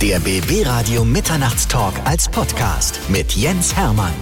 Der BB Radio Mitternachtstalk als Podcast mit Jens Hermann.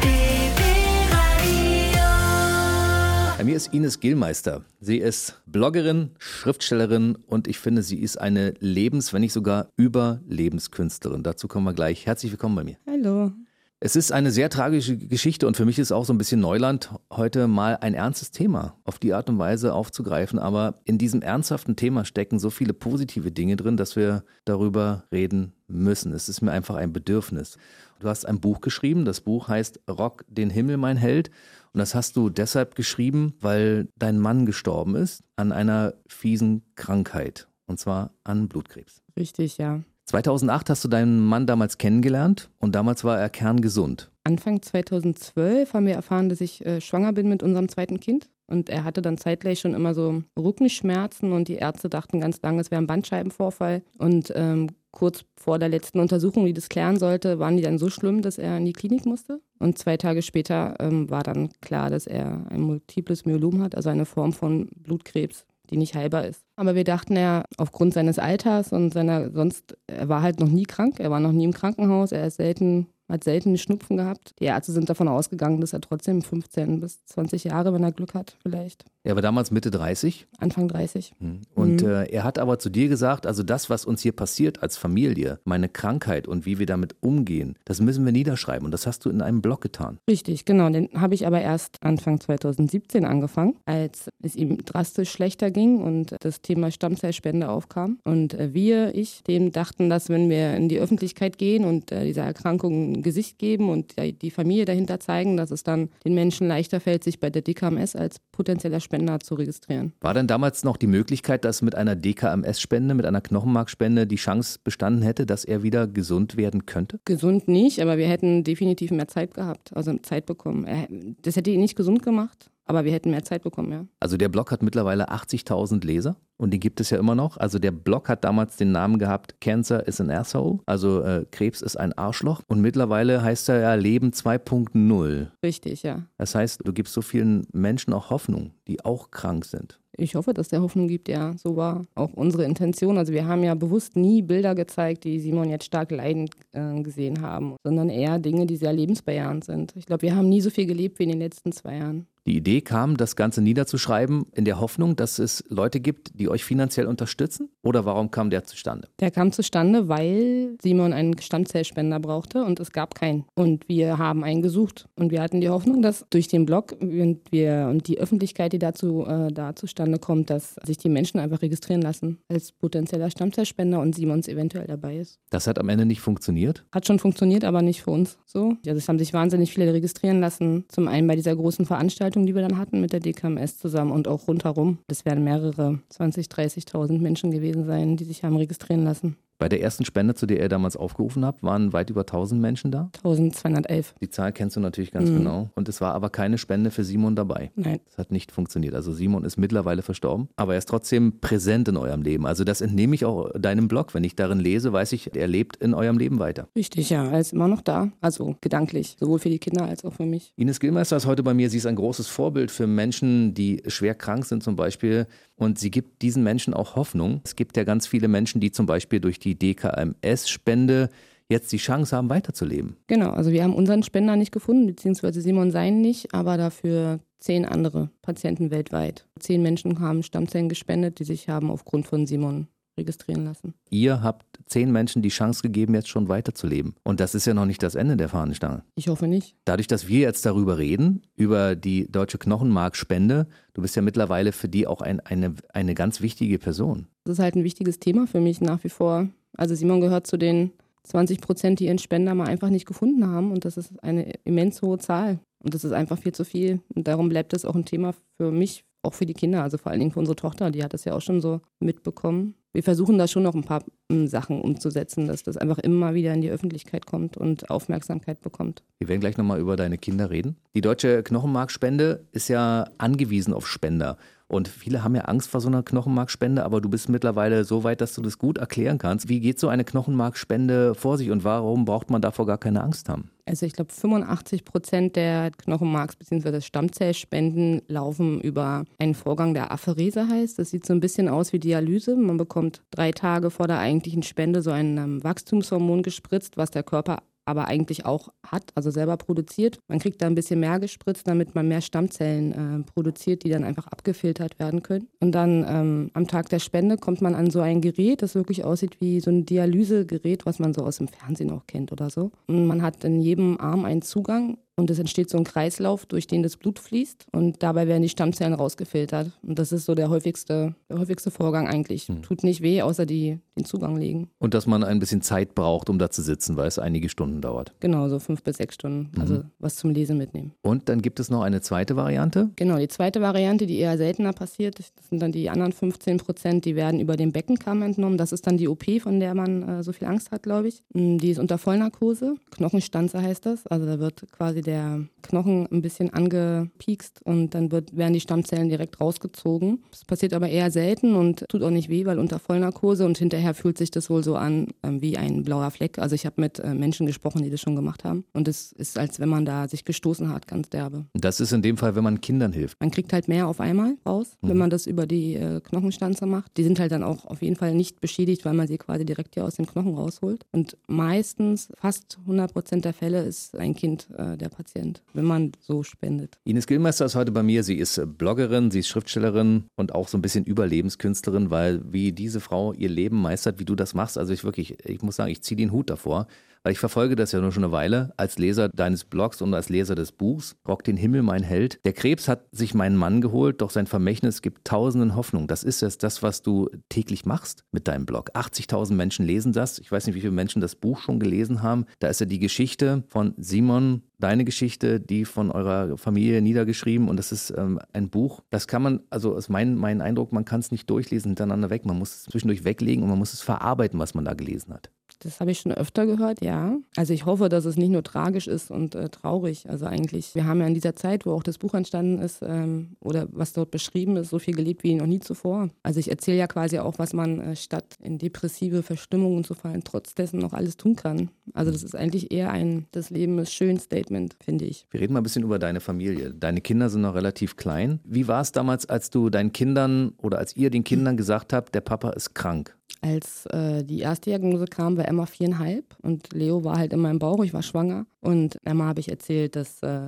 Bei mir ist Ines Gillmeister. Sie ist Bloggerin, Schriftstellerin und ich finde, sie ist eine Lebens-, wenn nicht sogar Überlebenskünstlerin. Dazu kommen wir gleich. Herzlich willkommen bei mir. Hallo. Es ist eine sehr tragische Geschichte und für mich ist auch so ein bisschen Neuland, heute mal ein ernstes Thema auf die Art und Weise aufzugreifen. Aber in diesem ernsthaften Thema stecken so viele positive Dinge drin, dass wir darüber reden müssen. Es ist mir einfach ein Bedürfnis. Du hast ein Buch geschrieben, das Buch heißt Rock den Himmel, mein Held. Und das hast du deshalb geschrieben, weil dein Mann gestorben ist an einer fiesen Krankheit. Und zwar an Blutkrebs. Richtig, ja. 2008 hast du deinen Mann damals kennengelernt und damals war er kerngesund. Anfang 2012 haben wir erfahren, dass ich äh, schwanger bin mit unserem zweiten Kind. Und er hatte dann zeitgleich schon immer so Rückenschmerzen und die Ärzte dachten ganz lange, es wäre ein Bandscheibenvorfall. Und ähm, kurz vor der letzten Untersuchung, die das klären sollte, waren die dann so schlimm, dass er in die Klinik musste. Und zwei Tage später ähm, war dann klar, dass er ein multiples Myelom hat, also eine Form von Blutkrebs die nicht heilbar ist. Aber wir dachten ja, aufgrund seines Alters und seiner, sonst, er war halt noch nie krank, er war noch nie im Krankenhaus, er ist selten hat selten Schnupfen gehabt. Die Ärzte sind davon ausgegangen, dass er trotzdem 15 bis 20 Jahre, wenn er Glück hat, vielleicht. Er war damals Mitte 30? Anfang 30. Hm. Und mhm. äh, er hat aber zu dir gesagt, also das, was uns hier passiert als Familie, meine Krankheit und wie wir damit umgehen, das müssen wir niederschreiben. Und das hast du in einem Blog getan. Richtig, genau. Den habe ich aber erst Anfang 2017 angefangen, als es ihm drastisch schlechter ging und das Thema Stammzellspende aufkam. Und äh, wir, ich, dem dachten, dass wenn wir in die Öffentlichkeit gehen und äh, diese Erkrankung ein Gesicht geben und die Familie dahinter zeigen, dass es dann den Menschen leichter fällt, sich bei der DKMS als potenzieller Spender zu registrieren. War denn damals noch die Möglichkeit, dass mit einer DKMS-Spende, mit einer Knochenmarkspende die Chance bestanden hätte, dass er wieder gesund werden könnte? Gesund nicht, aber wir hätten definitiv mehr Zeit gehabt, also Zeit bekommen. Das hätte ihn nicht gesund gemacht. Aber wir hätten mehr Zeit bekommen, ja. Also der Blog hat mittlerweile 80.000 Leser und die gibt es ja immer noch. Also der Blog hat damals den Namen gehabt, Cancer is an Asshole, also äh, Krebs ist ein Arschloch. Und mittlerweile heißt er ja Leben 2.0. Richtig, ja. Das heißt, du gibst so vielen Menschen auch Hoffnung, die auch krank sind. Ich hoffe, dass der Hoffnung gibt, ja. So war auch unsere Intention. Also wir haben ja bewusst nie Bilder gezeigt, die Simon jetzt stark leidend äh, gesehen haben, sondern eher Dinge, die sehr lebensbejahend sind. Ich glaube, wir haben nie so viel gelebt wie in den letzten zwei Jahren. Die Idee kam, das Ganze niederzuschreiben, in der Hoffnung, dass es Leute gibt, die euch finanziell unterstützen? Oder warum kam der zustande? Der kam zustande, weil Simon einen Stammzellspender brauchte und es gab keinen. Und wir haben einen gesucht. Und wir hatten die Hoffnung, dass durch den Blog und, wir, und die Öffentlichkeit, die dazu äh, da zustande kommt, dass sich die Menschen einfach registrieren lassen als potenzieller Stammzellspender und Simons eventuell dabei ist. Das hat am Ende nicht funktioniert? Hat schon funktioniert, aber nicht für uns so. Ja, das haben sich wahnsinnig viele registrieren lassen. Zum einen bei dieser großen Veranstaltung Veranstaltung, die wir dann hatten mit der DKMS zusammen und auch rundherum. Das werden mehrere 20.000, 30.000 Menschen gewesen sein, die sich haben registrieren lassen. Bei der ersten Spende, zu der ihr damals aufgerufen habt, waren weit über 1000 Menschen da? 1211. Die Zahl kennst du natürlich ganz mhm. genau. Und es war aber keine Spende für Simon dabei. Nein. Das hat nicht funktioniert. Also Simon ist mittlerweile verstorben, aber er ist trotzdem präsent in eurem Leben. Also das entnehme ich auch deinem Blog. Wenn ich darin lese, weiß ich, er lebt in eurem Leben weiter. Richtig, ja. Er ist immer noch da. Also gedanklich. Sowohl für die Kinder als auch für mich. Ines Gillmeister ist heute bei mir. Sie ist ein großes Vorbild für Menschen, die schwer krank sind zum Beispiel. Und sie gibt diesen Menschen auch Hoffnung. Es gibt ja ganz viele Menschen, die zum Beispiel durch die DKMS-Spende jetzt die Chance haben, weiterzuleben. Genau, also wir haben unseren Spender nicht gefunden, beziehungsweise Simon seinen nicht, aber dafür zehn andere Patienten weltweit. Zehn Menschen haben Stammzellen gespendet, die sich haben aufgrund von Simon registrieren lassen. Ihr habt zehn Menschen die Chance gegeben, jetzt schon weiterzuleben. Und das ist ja noch nicht das Ende der Fahnenstange. Ich hoffe nicht. Dadurch, dass wir jetzt darüber reden, über die deutsche Knochenmarkspende, du bist ja mittlerweile für die auch ein, eine, eine ganz wichtige Person. Das ist halt ein wichtiges Thema für mich nach wie vor. Also Simon gehört zu den 20 Prozent, die ihren Spender mal einfach nicht gefunden haben. Und das ist eine immens hohe Zahl. Und das ist einfach viel zu viel. Und darum bleibt das auch ein Thema für mich, auch für die Kinder, also vor allen Dingen für unsere Tochter, die hat das ja auch schon so mitbekommen. Wir versuchen da schon noch ein paar hm, Sachen umzusetzen, dass das einfach immer wieder in die Öffentlichkeit kommt und Aufmerksamkeit bekommt. Wir werden gleich nochmal über deine Kinder reden. Die deutsche Knochenmarkspende ist ja angewiesen auf Spender. Und viele haben ja Angst vor so einer Knochenmarkspende, aber du bist mittlerweile so weit, dass du das gut erklären kannst. Wie geht so eine Knochenmarkspende vor sich und warum braucht man davor gar keine Angst haben? Also ich glaube 85 Prozent der Knochenmarks bzw. Stammzellspenden laufen über einen Vorgang, der Apherese heißt. Das sieht so ein bisschen aus wie Dialyse. Man bekommt drei Tage vor der eigentlichen Spende so ein ähm, Wachstumshormon gespritzt, was der Körper aber eigentlich auch hat, also selber produziert. Man kriegt da ein bisschen mehr gespritzt, damit man mehr Stammzellen äh, produziert, die dann einfach abgefiltert werden können. Und dann ähm, am Tag der Spende kommt man an so ein Gerät, das wirklich aussieht wie so ein Dialysegerät, was man so aus dem Fernsehen auch kennt oder so. Und man hat in jedem Arm einen Zugang und es entsteht so ein Kreislauf, durch den das Blut fließt und dabei werden die Stammzellen rausgefiltert. Und das ist so der häufigste, der häufigste Vorgang eigentlich. Hm. Tut nicht weh, außer die den Zugang legen. Und dass man ein bisschen Zeit braucht, um da zu sitzen, weil es einige Stunden dauert. Genau, so fünf bis sechs Stunden. Mhm. Also was zum Lesen mitnehmen. Und dann gibt es noch eine zweite Variante? Genau, die zweite Variante, die eher seltener passiert, das sind dann die anderen 15 Prozent, die werden über den Beckenkamm entnommen. Das ist dann die OP, von der man äh, so viel Angst hat, glaube ich. Hm, die ist unter Vollnarkose. Knochenstanze heißt das. Also da wird quasi der Knochen ein bisschen angepiekst und dann wird, werden die Stammzellen direkt rausgezogen. Das passiert aber eher selten und tut auch nicht weh, weil unter Vollnarkose und hinterher fühlt sich das wohl so an ähm, wie ein blauer Fleck. Also ich habe mit äh, Menschen gesprochen, die das schon gemacht haben und es ist, als wenn man da sich gestoßen hat, ganz derbe. Das ist in dem Fall, wenn man Kindern hilft. Man kriegt halt mehr auf einmal raus, mhm. wenn man das über die äh, Knochenstanze macht. Die sind halt dann auch auf jeden Fall nicht beschädigt, weil man sie quasi direkt hier aus dem Knochen rausholt. Und meistens, fast 100 Prozent der Fälle, ist ein Kind äh, der Patient wenn man so spendet. Ines Gilmeister ist heute bei mir. Sie ist Bloggerin, sie ist Schriftstellerin und auch so ein bisschen Überlebenskünstlerin, weil wie diese Frau ihr Leben meistert, wie du das machst, also ich wirklich, ich muss sagen, ich ziehe den Hut davor. Weil ich verfolge das ja nur schon eine Weile als Leser deines Blogs und als Leser des Buchs. Rock den Himmel, mein Held. Der Krebs hat sich meinen Mann geholt, doch sein Vermächtnis gibt tausenden Hoffnung. Das ist jetzt das, was du täglich machst mit deinem Blog. 80.000 Menschen lesen das. Ich weiß nicht, wie viele Menschen das Buch schon gelesen haben. Da ist ja die Geschichte von Simon, deine Geschichte, die von eurer Familie niedergeschrieben. Und das ist ähm, ein Buch, das kann man, also ist mein, mein Eindruck, man kann es nicht durchlesen hintereinander weg. Man muss es zwischendurch weglegen und man muss es verarbeiten, was man da gelesen hat. Das habe ich schon öfter gehört, ja. Also ich hoffe, dass es nicht nur tragisch ist und äh, traurig. Also eigentlich, wir haben ja in dieser Zeit, wo auch das Buch entstanden ist ähm, oder was dort beschrieben ist, so viel gelebt wie noch nie zuvor. Also ich erzähle ja quasi auch, was man äh, statt in depressive Verstimmungen zu fallen, trotz dessen noch alles tun kann. Also das ist eigentlich eher ein Das Leben ist schön Statement, finde ich. Wir reden mal ein bisschen über deine Familie. Deine Kinder sind noch relativ klein. Wie war es damals, als du deinen Kindern oder als ihr den Kindern gesagt habt, der Papa ist krank? Als äh, die erste Diagnose kam, war Emma viereinhalb und Leo war halt in meinem Bauch, ich war schwanger. Und Emma habe ich erzählt, dass äh,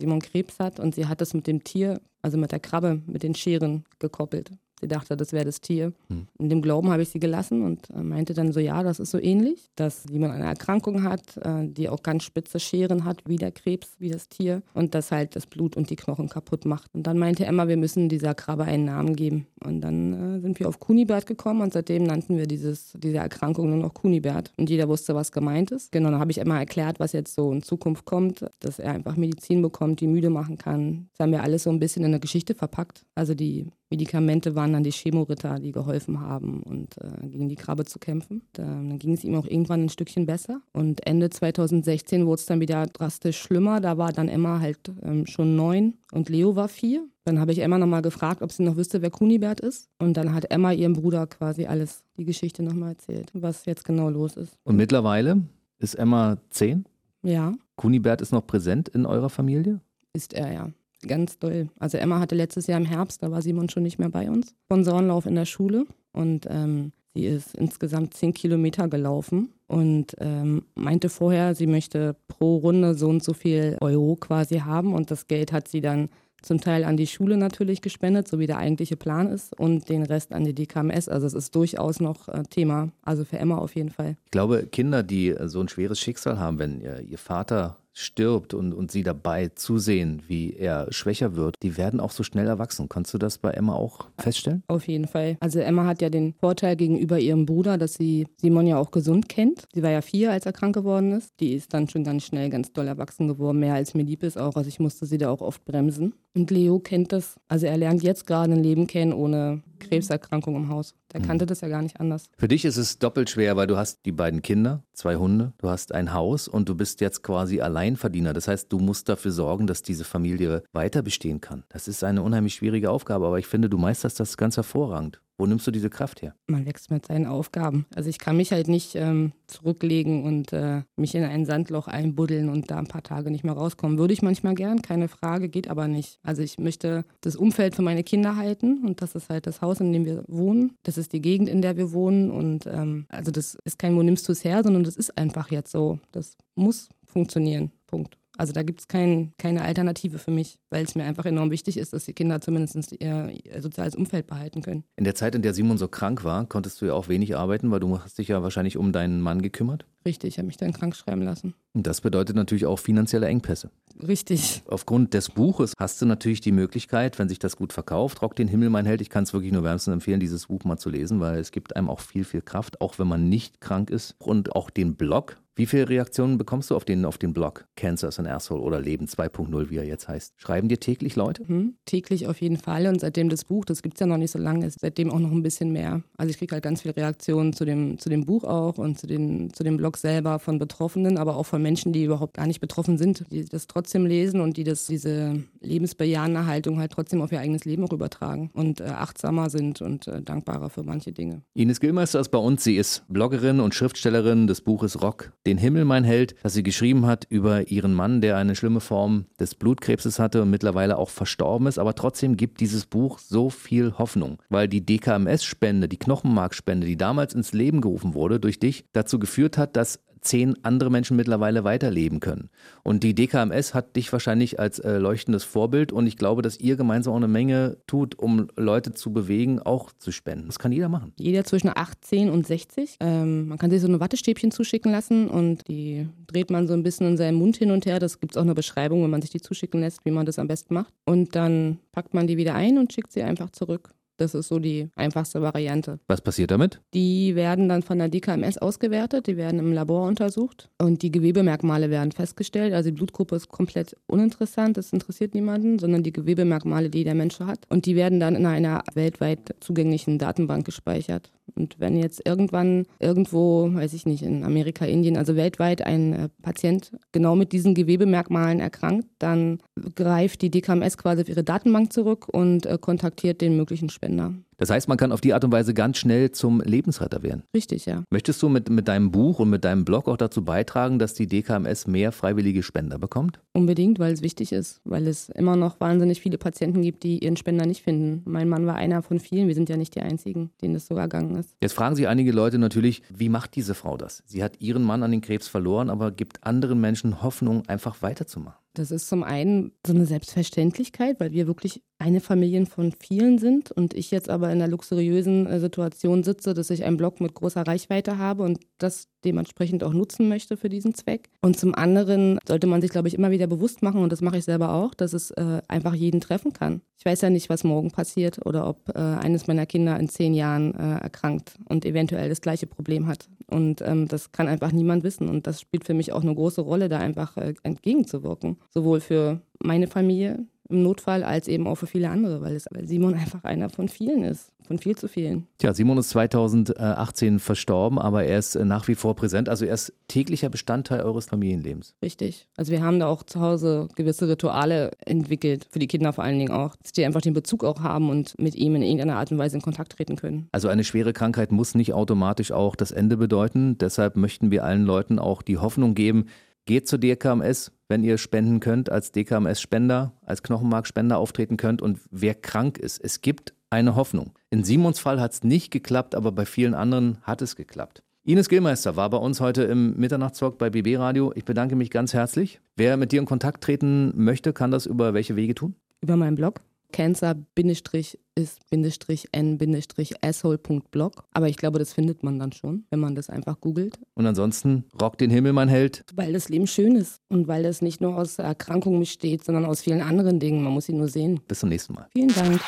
Simon Krebs hat und sie hat das mit dem Tier, also mit der Krabbe, mit den Scheren gekoppelt. Sie dachte, das wäre das Tier. Hm. In dem Glauben habe ich sie gelassen und äh, meinte dann so, ja, das ist so ähnlich, dass jemand eine Erkrankung hat, äh, die auch ganz spitze Scheren hat, wie der Krebs, wie das Tier und das halt das Blut und die Knochen kaputt macht. Und dann meinte Emma, wir müssen dieser Krabbe einen Namen geben. Und dann äh, sind wir auf Kunibert gekommen und seitdem nannten wir dieses, diese Erkrankung nur noch Kunibert. Und jeder wusste, was gemeint ist. Genau, dann habe ich Emma erklärt, was jetzt so in Zukunft kommt, dass er einfach Medizin bekommt, die müde machen kann. Das haben wir alles so ein bisschen in eine Geschichte verpackt. Also die Medikamente waren dann die Chemoritter, die geholfen haben und äh, gegen die Krabbe zu kämpfen. dann ging es ihm auch irgendwann ein Stückchen besser. Und Ende 2016 wurde es dann wieder drastisch schlimmer. Da war dann Emma halt ähm, schon neun und Leo war vier. Dann habe ich Emma nochmal gefragt, ob sie noch wüsste, wer Kunibert ist. Und dann hat Emma ihrem Bruder quasi alles, die Geschichte nochmal erzählt, was jetzt genau los ist. Und mittlerweile ist Emma zehn? Ja. Kunibert ist noch präsent in eurer Familie? Ist er, ja ganz doll. Also Emma hatte letztes Jahr im Herbst, da war Simon schon nicht mehr bei uns, Sponsorenlauf in der Schule und ähm, sie ist insgesamt zehn Kilometer gelaufen und ähm, meinte vorher, sie möchte pro Runde so und so viel Euro quasi haben und das Geld hat sie dann zum Teil an die Schule natürlich gespendet, so wie der eigentliche Plan ist, und den Rest an die DKMS. Also es ist durchaus noch äh, Thema, also für Emma auf jeden Fall. Ich glaube, Kinder, die so ein schweres Schicksal haben, wenn ihr, ihr Vater stirbt und, und sie dabei zusehen, wie er schwächer wird, die werden auch so schnell erwachsen. Kannst du das bei Emma auch feststellen? Auf jeden Fall. Also Emma hat ja den Vorteil gegenüber ihrem Bruder, dass sie Simon ja auch gesund kennt. Sie war ja vier, als er krank geworden ist. Die ist dann schon ganz schnell ganz doll erwachsen geworden, mehr als mir lieb ist auch. Also ich musste sie da auch oft bremsen. Und Leo kennt das. Also er lernt jetzt gerade ein Leben kennen ohne Krebserkrankung im Haus. Der mhm. kannte das ja gar nicht anders. Für dich ist es doppelt schwer, weil du hast die beiden Kinder, zwei Hunde, du hast ein Haus und du bist jetzt quasi Alleinverdiener. Das heißt, du musst dafür sorgen, dass diese Familie weiter bestehen kann. Das ist eine unheimlich schwierige Aufgabe, aber ich finde, du meisterst das ganz hervorragend. Wo nimmst du diese Kraft her? Man wächst mit seinen Aufgaben. Also ich kann mich halt nicht ähm, zurücklegen und äh, mich in ein Sandloch einbuddeln und da ein paar Tage nicht mehr rauskommen. Würde ich manchmal gern, keine Frage, geht aber nicht. Also ich möchte das Umfeld für meine Kinder halten und das ist halt das Haus, in dem wir wohnen. Das ist die Gegend, in der wir wohnen und ähm, also das ist kein Wo nimmst du es her, sondern das ist einfach jetzt so. Das muss funktionieren. Punkt. Also da gibt es kein, keine Alternative für mich, weil es mir einfach enorm wichtig ist, dass die Kinder zumindest ihr, soziales Umfeld behalten können. In der Zeit, in der Simon so krank war, konntest du ja auch wenig arbeiten, weil du hast dich ja wahrscheinlich um deinen Mann gekümmert. Richtig, ich habe mich dann krank schreiben lassen. Und das bedeutet natürlich auch finanzielle Engpässe. Richtig. Aufgrund des Buches hast du natürlich die Möglichkeit, wenn sich das gut verkauft, Rock den Himmel, mein Held, ich kann es wirklich nur wärmstens empfehlen, dieses Buch mal zu lesen, weil es gibt einem auch viel, viel Kraft, auch wenn man nicht krank ist. Und auch den Blog, wie viele Reaktionen bekommst du auf den, auf den Blog Cancer is an Asshole oder Leben 2.0, wie er jetzt heißt? Schreiben dir täglich Leute? Mhm, täglich auf jeden Fall. Und seitdem das Buch, das gibt es ja noch nicht so lange, ist seitdem auch noch ein bisschen mehr. Also ich kriege halt ganz viele Reaktionen zu dem, zu dem Buch auch und zu, den, zu dem Blog selber von Betroffenen, aber auch von Menschen, die überhaupt gar nicht betroffen sind, die das trotzdem lesen und die das, diese lebensbejahende Haltung halt trotzdem auf ihr eigenes Leben auch übertragen und äh, achtsamer sind und äh, dankbarer für manche Dinge. Ines Gilmeister ist bei uns. Sie ist Bloggerin und Schriftstellerin des Buches Rock den Himmel, mein Held, das sie geschrieben hat über ihren Mann, der eine schlimme Form des Blutkrebses hatte und mittlerweile auch verstorben ist. Aber trotzdem gibt dieses Buch so viel Hoffnung, weil die DKMS-Spende, die Knochenmarkspende, die damals ins Leben gerufen wurde durch dich, dazu geführt hat, dass zehn andere Menschen mittlerweile weiterleben können. Und die DKMS hat dich wahrscheinlich als äh, leuchtendes Vorbild und ich glaube, dass ihr gemeinsam auch eine Menge tut, um Leute zu bewegen, auch zu spenden. Das kann jeder machen. Jeder zwischen 18 und 60. Ähm, man kann sich so eine Wattestäbchen zuschicken lassen und die dreht man so ein bisschen in seinem Mund hin und her. Das gibt es auch eine Beschreibung, wenn man sich die zuschicken lässt, wie man das am besten macht. Und dann packt man die wieder ein und schickt sie einfach zurück. Das ist so die einfachste Variante. Was passiert damit? Die werden dann von der DKMS ausgewertet, die werden im Labor untersucht und die Gewebemerkmale werden festgestellt. Also die Blutgruppe ist komplett uninteressant, das interessiert niemanden, sondern die Gewebemerkmale, die der Mensch hat. Und die werden dann in einer weltweit zugänglichen Datenbank gespeichert. Und wenn jetzt irgendwann irgendwo, weiß ich nicht, in Amerika, Indien, also weltweit ein äh, Patient genau mit diesen Gewebemerkmalen erkrankt, dann greift die DKMS quasi auf ihre Datenbank zurück und äh, kontaktiert den möglichen Spender. Das heißt, man kann auf die Art und Weise ganz schnell zum Lebensretter werden. Richtig, ja. Möchtest du mit, mit deinem Buch und mit deinem Blog auch dazu beitragen, dass die DKMS mehr freiwillige Spender bekommt? Unbedingt, weil es wichtig ist, weil es immer noch wahnsinnig viele Patienten gibt, die ihren Spender nicht finden. Mein Mann war einer von vielen, wir sind ja nicht die Einzigen, denen das so ergangen ist. Jetzt fragen sich einige Leute natürlich, wie macht diese Frau das? Sie hat ihren Mann an den Krebs verloren, aber gibt anderen Menschen Hoffnung, einfach weiterzumachen. Das ist zum einen so eine Selbstverständlichkeit, weil wir wirklich eine Familie von vielen sind und ich jetzt aber in der luxuriösen äh, Situation sitze, dass ich einen Blog mit großer Reichweite habe und das dementsprechend auch nutzen möchte für diesen Zweck. Und zum anderen sollte man sich, glaube ich, immer wieder bewusst machen, und das mache ich selber auch, dass es äh, einfach jeden treffen kann. Ich weiß ja nicht, was morgen passiert oder ob äh, eines meiner Kinder in zehn Jahren äh, erkrankt und eventuell das gleiche Problem hat. Und ähm, das kann einfach niemand wissen. Und das spielt für mich auch eine große Rolle, da einfach äh, entgegenzuwirken. Sowohl für meine Familie, im Notfall als eben auch für viele andere, weil, es, weil Simon einfach einer von vielen ist, von viel zu vielen. Tja, Simon ist 2018 verstorben, aber er ist äh, nach wie vor präsent. Also er ist täglicher Bestandteil eures Familienlebens. Richtig. Also wir haben da auch zu Hause gewisse Rituale entwickelt, für die Kinder vor allen Dingen auch, dass die einfach den Bezug auch haben und mit ihm in irgendeiner Art und Weise in Kontakt treten können. Also eine schwere Krankheit muss nicht automatisch auch das Ende bedeuten. Deshalb möchten wir allen Leuten auch die Hoffnung geben, geht zur DKMS, wenn ihr spenden könnt, als DKMS-Spender, als Knochenmarkspender auftreten könnt und wer krank ist. Es gibt eine Hoffnung. In Simons Fall hat es nicht geklappt, aber bei vielen anderen hat es geklappt. Ines Gillmeister war bei uns heute im Mitternachtstalk bei BB Radio. Ich bedanke mich ganz herzlich. Wer mit dir in Kontakt treten möchte, kann das über welche Wege tun? Über meinen Blog cancer-ist-n-asshole.blog. Aber ich glaube, das findet man dann schon, wenn man das einfach googelt. Und ansonsten rock den Himmel, mein Held. Weil das Leben schön ist und weil es nicht nur aus Erkrankungen besteht, sondern aus vielen anderen Dingen. Man muss ihn nur sehen. Bis zum nächsten Mal. Vielen Dank.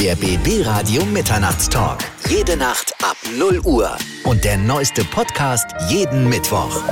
Der BB Radio Mitternachtstalk. Jede Nacht ab 0 Uhr. Und der neueste Podcast jeden Mittwoch.